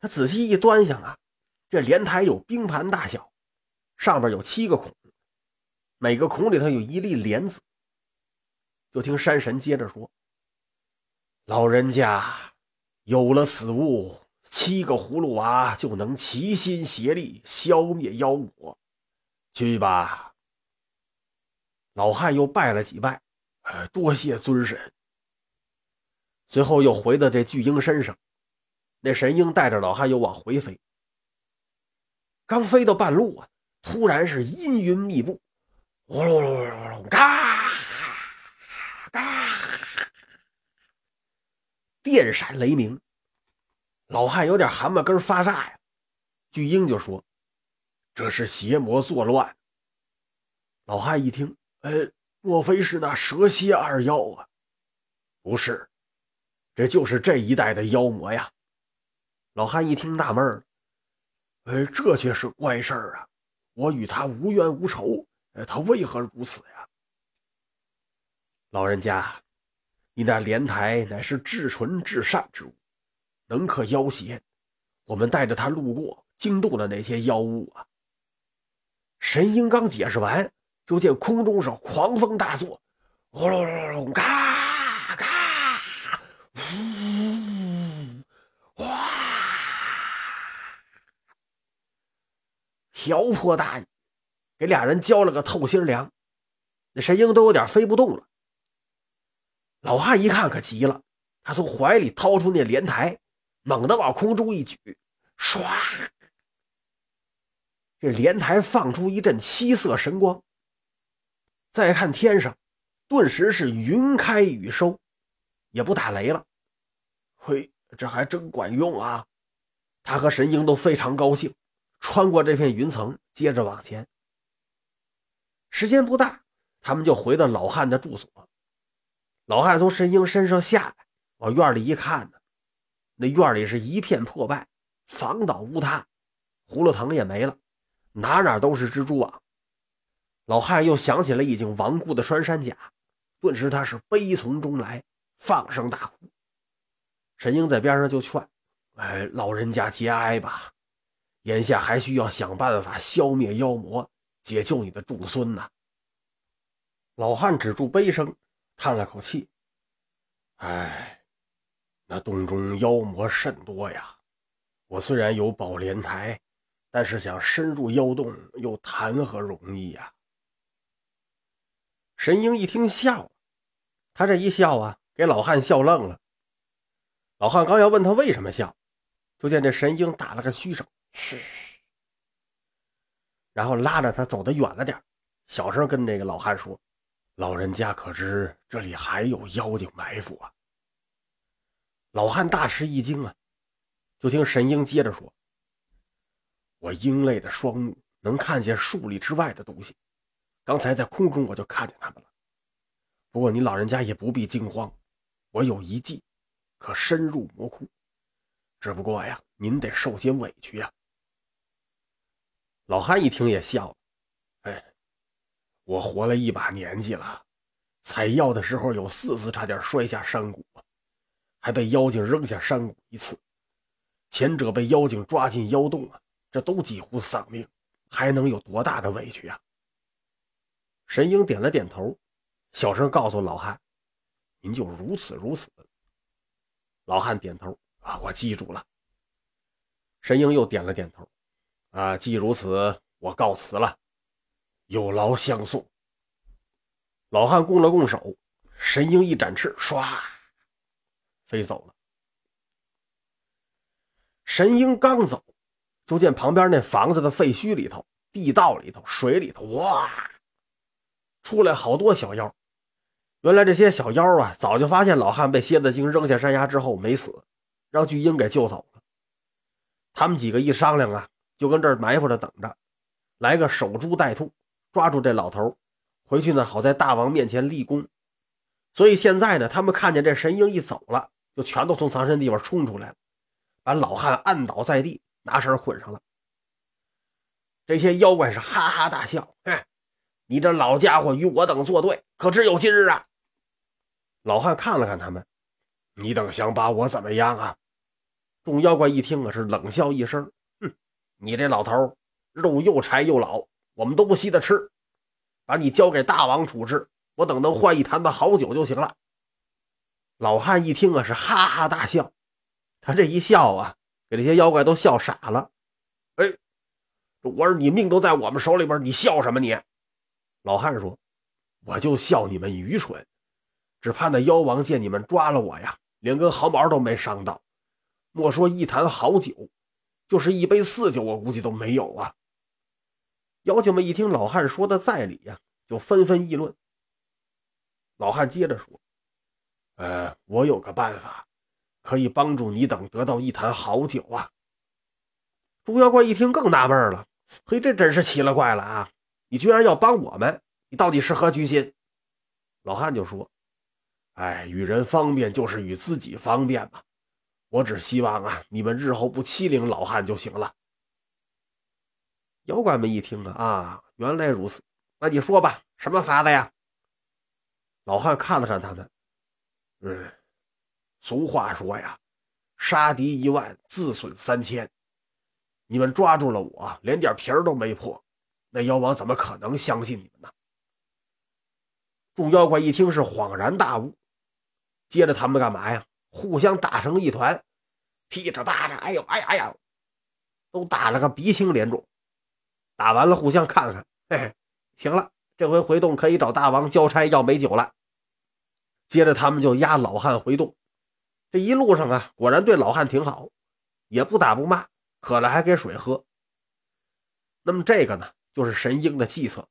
他仔细一端详啊，这莲台有冰盘大小，上边有七个孔，每个孔里头有一粒莲子。就听山神接着说：“老人家有了此物，七个葫芦娃就能齐心协力消灭妖魔。去吧。”老汉又拜了几拜，多谢尊神。随后又回到这巨婴身上。那神鹰带着老汉又往回飞，刚飞到半路啊，突然是阴云密布，呼噜噜噜噜，嘎嘎，电闪雷鸣，老汉有点汗毛根发炸呀。巨鹰就说：“这是邪魔作乱。”老汉一听，哎，莫非是那蛇蝎二妖啊？不是，这就是这一带的妖魔呀。老汉一听纳闷儿，哎，这却是怪事儿啊！我与他无冤无仇，哎，他为何如此呀？老人家，你那莲台乃是至纯至善之物，能克妖邪。我们带着他路过，惊动了那些妖物啊！神鹰刚解释完，就见空中是狂风大作，轰隆隆隆，嘎瓢泼大雨，给俩人浇了个透心凉，那神鹰都有点飞不动了。老汉一看可急了，他从怀里掏出那莲台，猛地往空中一举，唰！这莲台放出一阵七色神光。再看天上，顿时是云开雨收，也不打雷了。嘿，这还真管用啊！他和神鹰都非常高兴。穿过这片云层，接着往前。时间不大，他们就回到老汉的住所。老汉从神鹰身上下来，往院里一看呢，那院里是一片破败，房倒屋塌，葫芦藤也没了，哪哪都是蜘蛛网。老汉又想起了已经亡故的穿山甲，顿时他是悲从中来，放声大哭。神鹰在边上就劝：“哎，老人家节哀吧。”眼下还需要想办法消灭妖魔，解救你的众孙呐。老汉止住悲声，叹了口气：“哎，那洞中妖魔甚多呀。我虽然有宝莲台，但是想深入妖洞，又谈何容易呀？”神鹰一听笑了，他这一笑啊，给老汉笑愣了。老汉刚要问他为什么笑，就见这神鹰打了个虚手。嘘，然后拉着他走得远了点，小声跟这个老汉说：“老人家可知这里还有妖精埋伏啊？”老汉大吃一惊啊！就听神鹰接着说：“我鹰类的双目能看见数里之外的东西，刚才在空中我就看见他们了。不过你老人家也不必惊慌，我有一计，可深入魔窟。只不过呀，您得受些委屈呀。”老汉一听也笑了，哎，我活了一把年纪了，采药的时候有四次差点摔下山谷，还被妖精扔下山谷一次，前者被妖精抓进妖洞啊，这都几乎丧命，还能有多大的委屈啊？神鹰点了点头，小声告诉老汉：“您就如此如此。”老汉点头啊，我记住了。神鹰又点了点头。啊，既如此，我告辞了，有劳相送。老汉拱了拱手，神鹰一展翅，唰，飞走了。神鹰刚走，就见旁边那房子的废墟里头、地道里头、水里头，哇，出来好多小妖。原来这些小妖啊，早就发现老汉被蝎子精扔下山崖之后没死，让巨鹰给救走了。他们几个一商量啊。就跟这儿埋伏着等着，来个守株待兔，抓住这老头回去呢，好在大王面前立功。所以现在呢，他们看见这神鹰一走了，就全都从藏身地方冲出来了，把老汉按倒在地，拿绳捆上了。这些妖怪是哈哈大笑：“哼，你这老家伙与我等作对，可只有今日啊！”老汉看了看他们：“你等想把我怎么样啊？”众妖怪一听啊，是冷笑一声：“，你这老头肉又柴又老，我们都不稀得吃，把你交给大王处置，我等能换一坛子好酒就行了。”老汉一听啊，是哈哈大笑。他这一笑啊，给这些妖怪都笑傻了。哎，我说你命都在我们手里边，你笑什么你？老汉说：“我就笑你们愚蠢，只怕那妖王见你们抓了我呀，连根毫毛都没伤到。莫说一坛好酒，就是一杯四酒，我估计都没有啊。”妖精们一听老汉说的在理呀，就纷纷议论。老汉接着说：“呃，我有个办法。”可以帮助你等得到一坛好酒啊！猪妖怪一听更纳闷了，嘿，这真是奇了怪了啊！你居然要帮我们，你到底是何居心？老汉就说：“哎，与人方便就是与自己方便嘛。我只希望啊，你们日后不欺凌老汉就行了。”妖怪们一听啊，啊，原来如此，那你说吧，什么法子呀？老汉看了看他们，嗯。俗话说呀，杀敌一万，自损三千。你们抓住了我，连点皮儿都没破，那妖王怎么可能相信你们呢？众妖怪一听是恍然大悟，接着他们干嘛呀？互相打成一团，噼里啪啦，哎呦，哎呀，哎呀，都打了个鼻青脸肿。打完了，互相看看，嘿嘿，行了，这回回洞可以找大王交差要美酒了。接着他们就押老汉回洞。这一路上啊，果然对老汉挺好，也不打不骂，渴了还给水喝。那么这个呢，就是神鹰的计策。